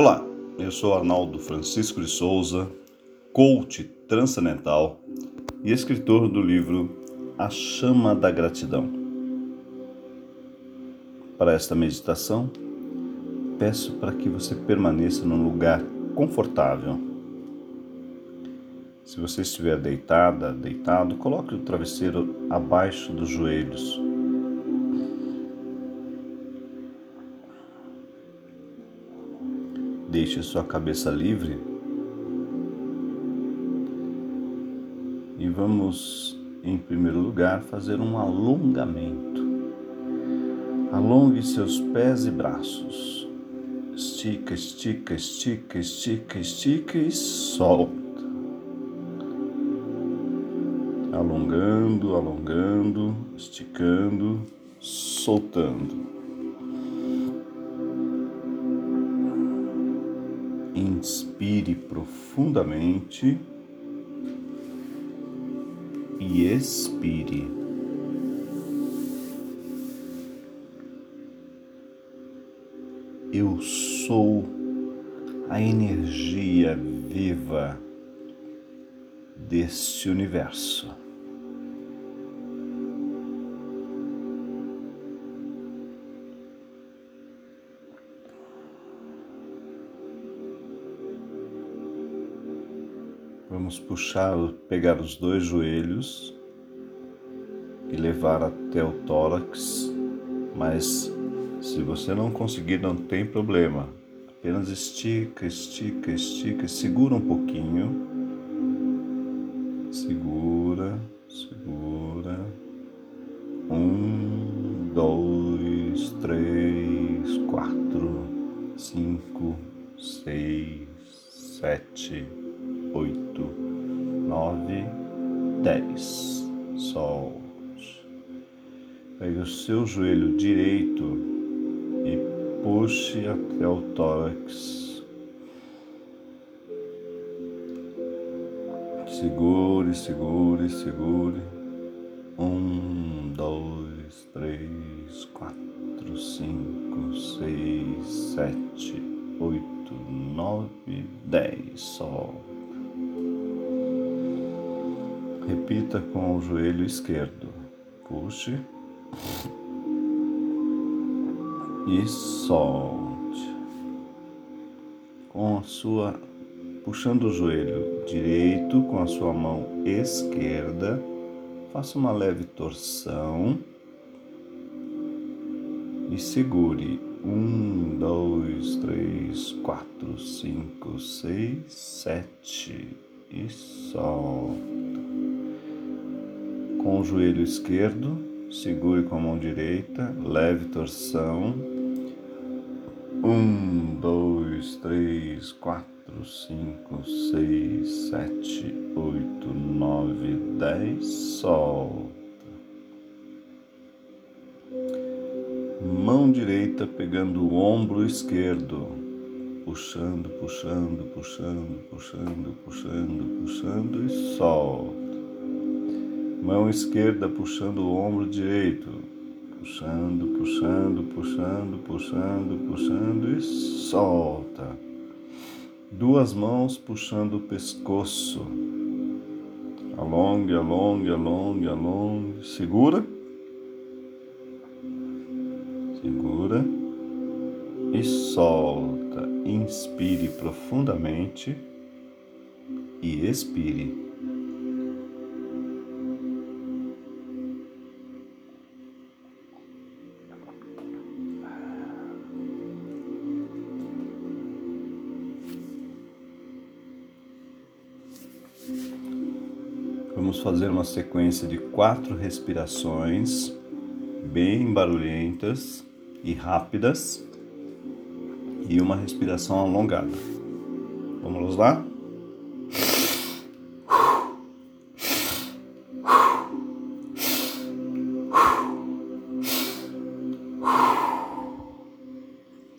Olá, eu sou Arnaldo Francisco de Souza, coach transcendental e escritor do livro A Chama da Gratidão. Para esta meditação, peço para que você permaneça num lugar confortável. Se você estiver deitada, deitado, coloque o travesseiro abaixo dos joelhos Deixe sua cabeça livre e vamos, em primeiro lugar, fazer um alongamento. Alongue seus pés e braços. Estica, estica, estica, estica, estica e solta. Alongando, alongando, esticando, soltando. Inspire profundamente e expire. Eu sou a energia viva deste universo. Vamos puxar, pegar os dois joelhos e levar até o tórax, mas se você não conseguir, não tem problema. Apenas estica, estica, estica, segura um pouquinho. Joelho direito e puxe até o tórax. Segure, segure, segure. Um, dois, três, quatro, cinco, seis, sete, oito, nove, dez. Solte. Repita com o joelho esquerdo. Puxe. E solte. Com a sua puxando o joelho direito com a sua mão esquerda, faça uma leve torção e segure. Um, dois, três, quatro, cinco, seis, sete e solta com o joelho esquerdo, segure com a mão direita, leve torção. Um, dois, três, quatro, cinco, seis, sete, oito, nove, dez. Solta. Mão direita pegando o ombro esquerdo, puxando, puxando, puxando, puxando, puxando, puxando e solta mão esquerda puxando o ombro direito, puxando, puxando, puxando, puxando, puxando e solta. Duas mãos puxando o pescoço. Alongue, alongue, alongue, alongue. Segura. Segura. E solta. Inspire profundamente e expire. Vamos fazer uma sequência de quatro respirações bem barulhentas e rápidas e uma respiração alongada. Vamos lá?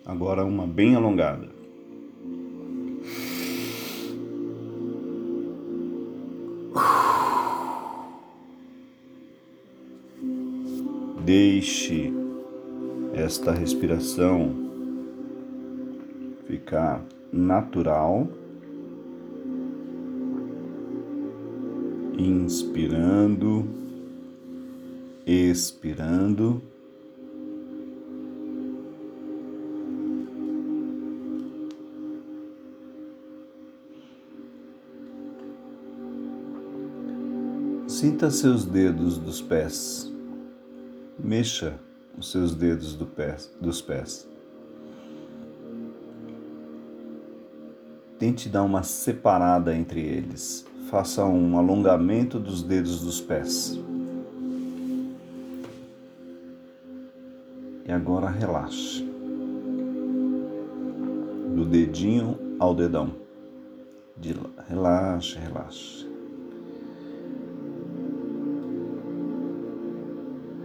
Agora uma bem alongada. Deixe esta respiração ficar natural. Inspirando, expirando. Sinta seus dedos dos pés. Mexa os seus dedos do pé, dos pés. Tente dar uma separada entre eles. Faça um alongamento dos dedos dos pés. E agora relaxe. Do dedinho ao dedão. De, relaxe, relaxe.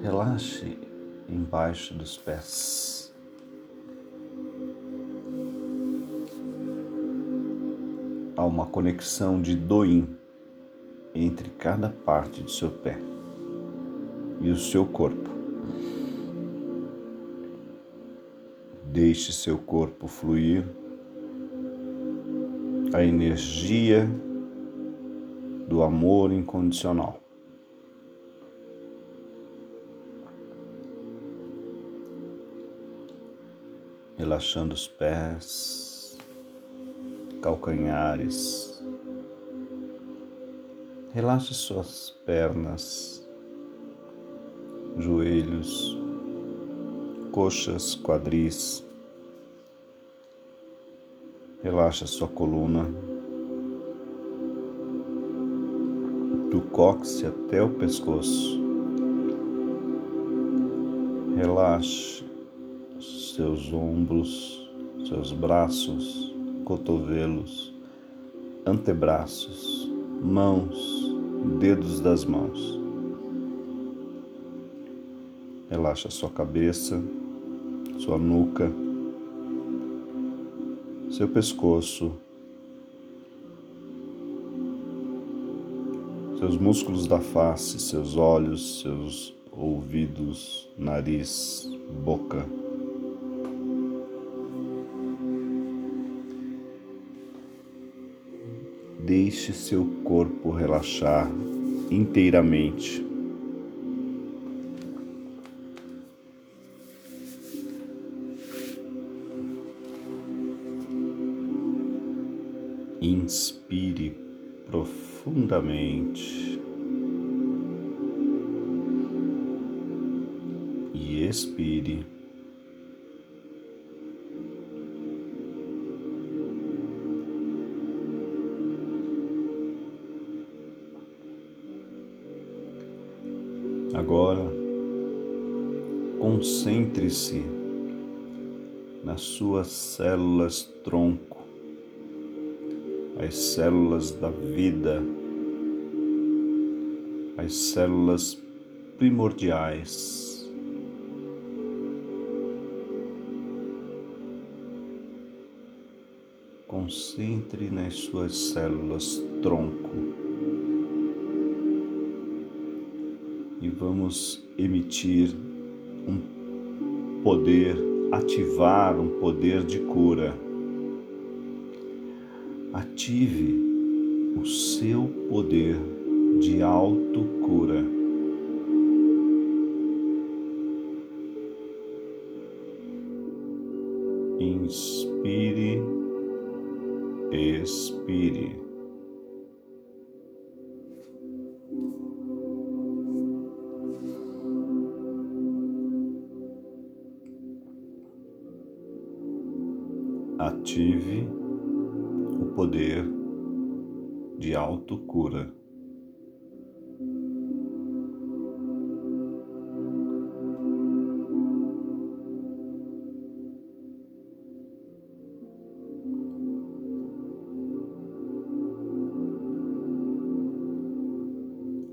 Relaxe embaixo dos pés. Há uma conexão de doim entre cada parte do seu pé e o seu corpo. Deixe seu corpo fluir, a energia do amor incondicional. Relaxando os pés, calcanhares. Relaxe suas pernas, joelhos, coxas, quadris. Relaxa sua coluna, do cóccix até o pescoço. Relaxe seus ombros, seus braços, cotovelos, antebraços, mãos, dedos das mãos. Relaxa sua cabeça, sua nuca, seu pescoço, seus músculos da face, seus olhos, seus ouvidos, nariz, boca. Deixe seu corpo relaxar inteiramente. Inspire profundamente e expire. Concentre-se nas suas células tronco, as células da vida, as células primordiais. Concentre nas suas células tronco. e vamos emitir poder, ativar um poder de cura. Ative o seu poder de autocura. Inspire, ative o poder de autocura.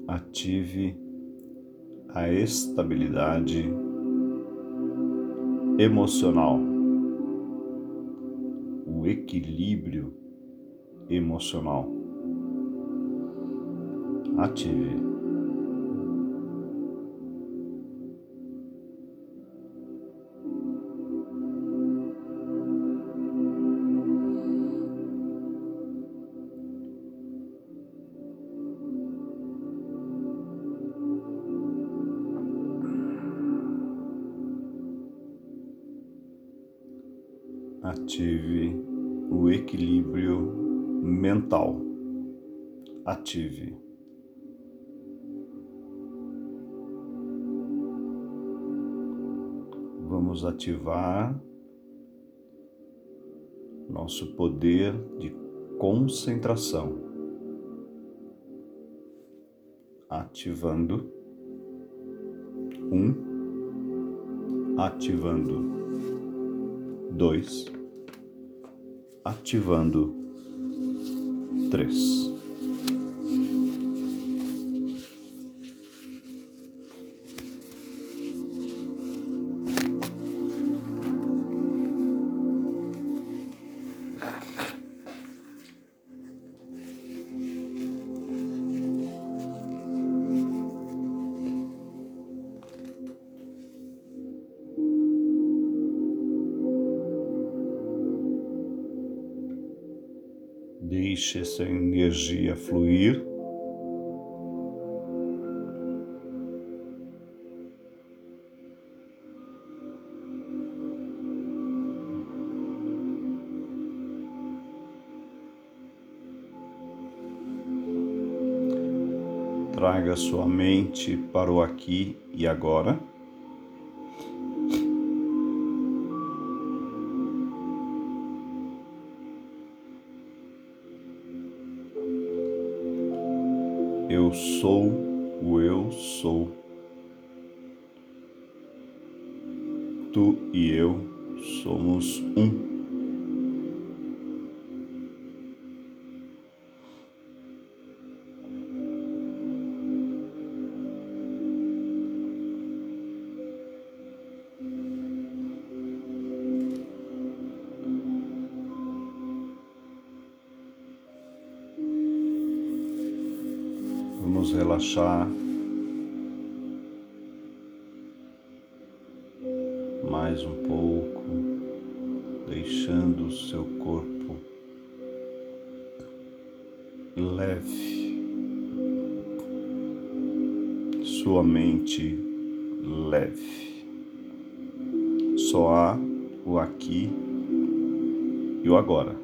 Ative a estabilidade emocional equilíbrio emocional. Ative. Ative. Vamos ativar nosso poder de concentração. Ativando. Um. Ativando. Dois. Ativando. Três. Fluir. Traga sua mente para o aqui e agora. Eu sou o eu sou. Tu e eu somos um. Relaxar mais um pouco, deixando o seu corpo leve, sua mente leve. Só há o aqui e o agora.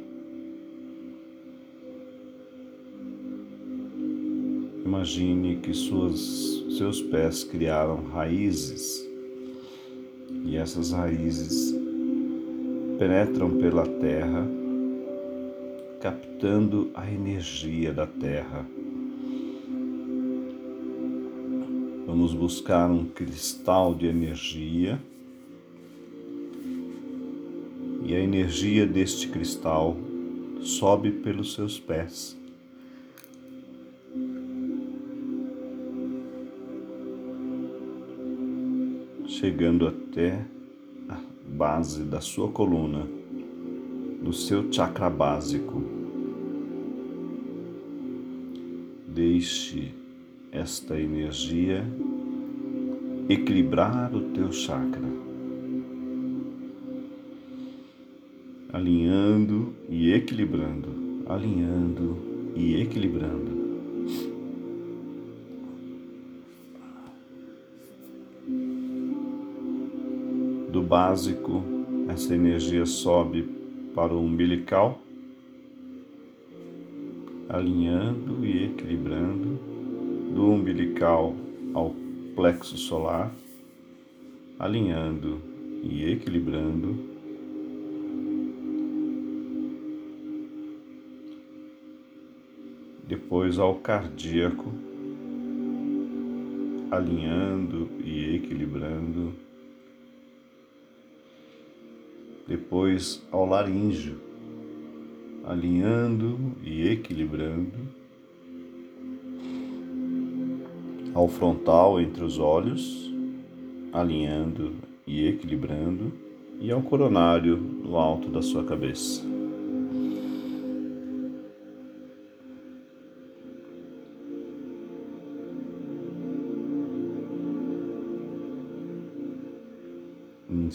Imagine que suas, seus pés criaram raízes. E essas raízes penetram pela terra, captando a energia da terra. Vamos buscar um cristal de energia. E a energia deste cristal sobe pelos seus pés chegando até a base da sua coluna, do seu chakra básico. Deixe esta energia equilibrar o teu chakra, alinhando e equilibrando, alinhando e equilibrando. Básico, essa energia sobe para o umbilical, alinhando e equilibrando do umbilical ao plexo solar, alinhando e equilibrando. Depois ao cardíaco, alinhando e equilibrando depois ao laríngeo, alinhando e equilibrando, ao frontal entre os olhos, alinhando e equilibrando, e ao coronário no alto da sua cabeça.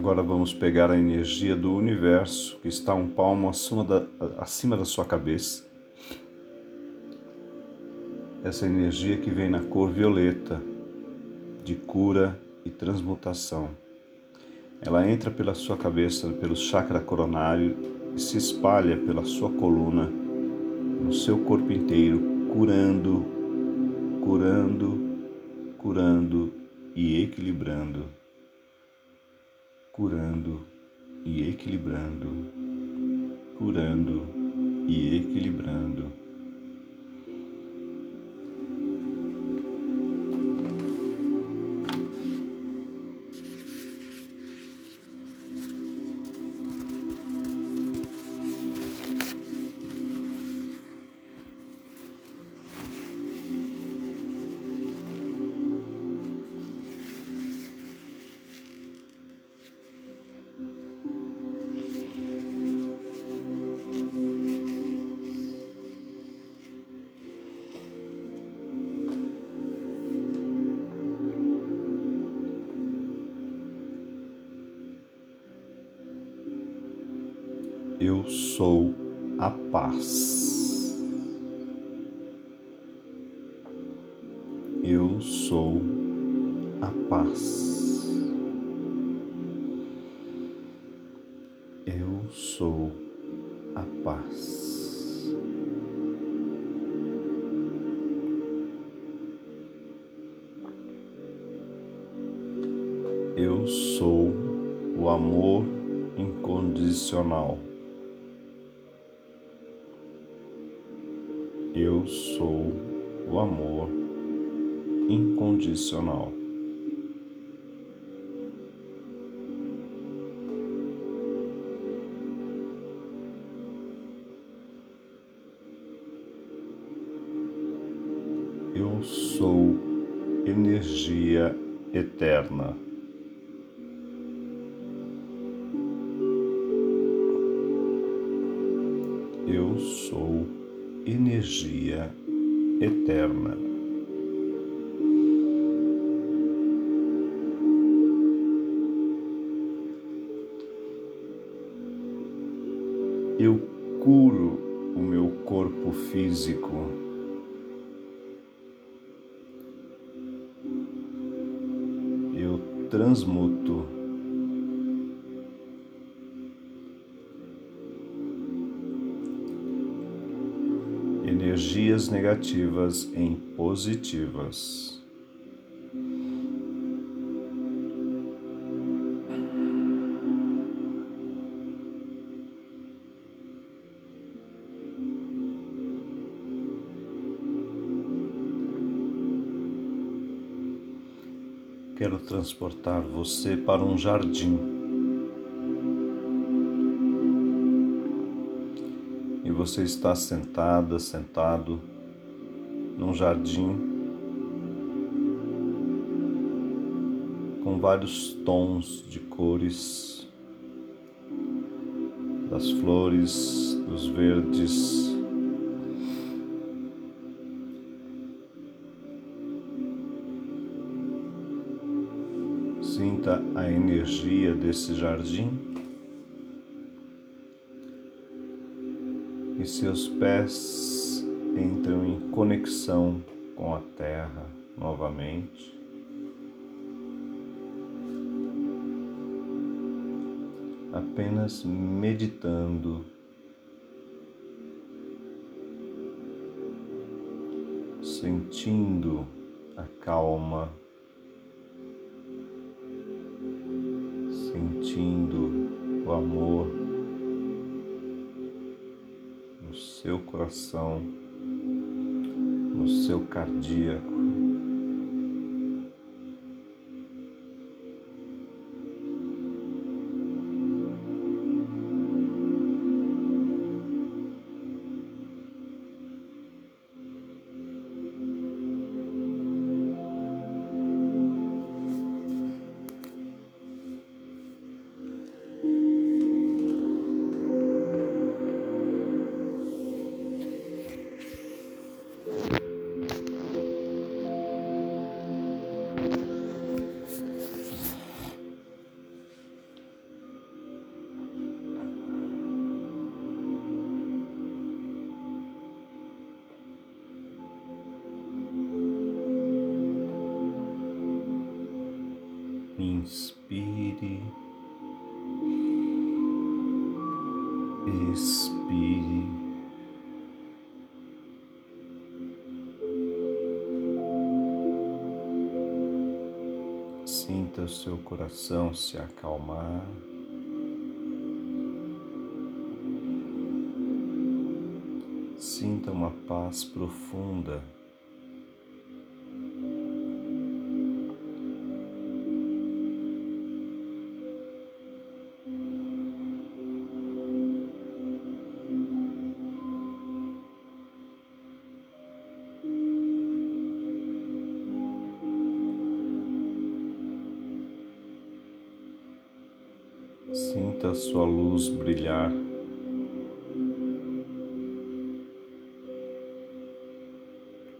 Agora vamos pegar a energia do universo que está um palmo acima da, acima da sua cabeça. Essa energia que vem na cor violeta, de cura e transmutação. Ela entra pela sua cabeça, pelo chakra coronário e se espalha pela sua coluna, no seu corpo inteiro, curando, curando, curando e equilibrando. Curando e equilibrando. Curando e equilibrando. Eu sou a paz. Eu sou energia eterna. Eu sou energia eterna. Eu curo o meu corpo físico. Transmuto energias negativas em positivas. Transportar você para um jardim. você está sentada, sentado num jardim com vários tons de cores das flores, dos verdes. Sinta a energia desse jardim. e seus pés entram em conexão com a terra novamente. Apenas meditando, sentindo a calma, sentindo o amor. seu coração, no seu cardíaco. Inspire. Expire. Sinta o seu coração se acalmar. Sinta uma paz profunda. Sinta a sua luz brilhar.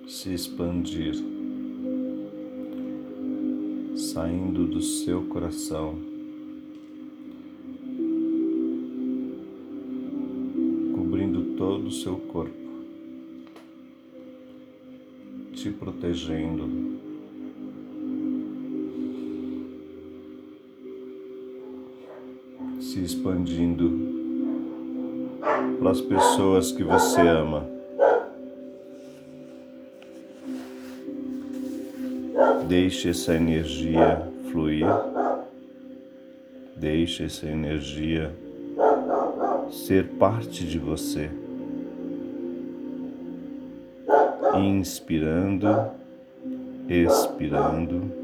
Se expandir, saindo do seu coração, cobrindo todo o seu corpo, te protegendo. Se expandindo para as pessoas que você ama. Deixe essa energia fluir. Deixe essa energia ser parte de você. Inspirando, expirando.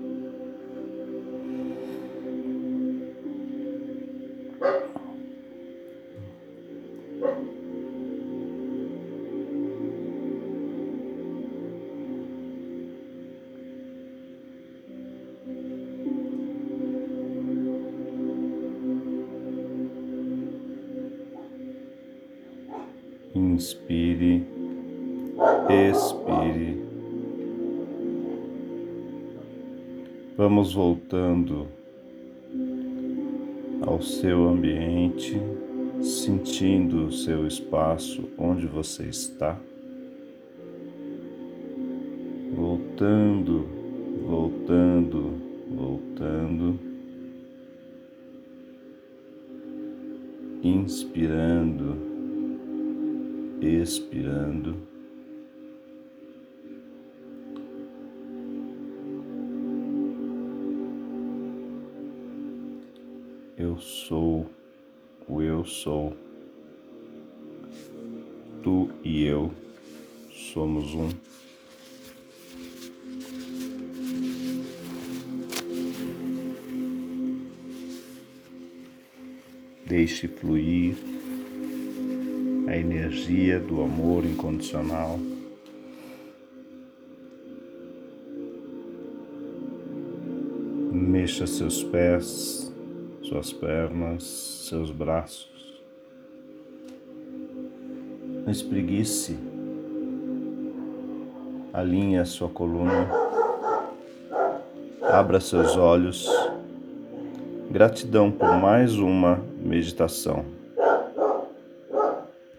Inspire, expire. Vamos voltando ao seu ambiente, sentindo o seu espaço onde você está. Voltando, voltando, voltando. Inspirando expirando. Eu sou o eu sou. Tu e eu somos um. Deixe fluir a energia do amor incondicional. Mexa seus pés, suas pernas, seus braços. Espreguice. Alinhe a sua coluna. Abra seus olhos. Gratidão por mais uma meditação.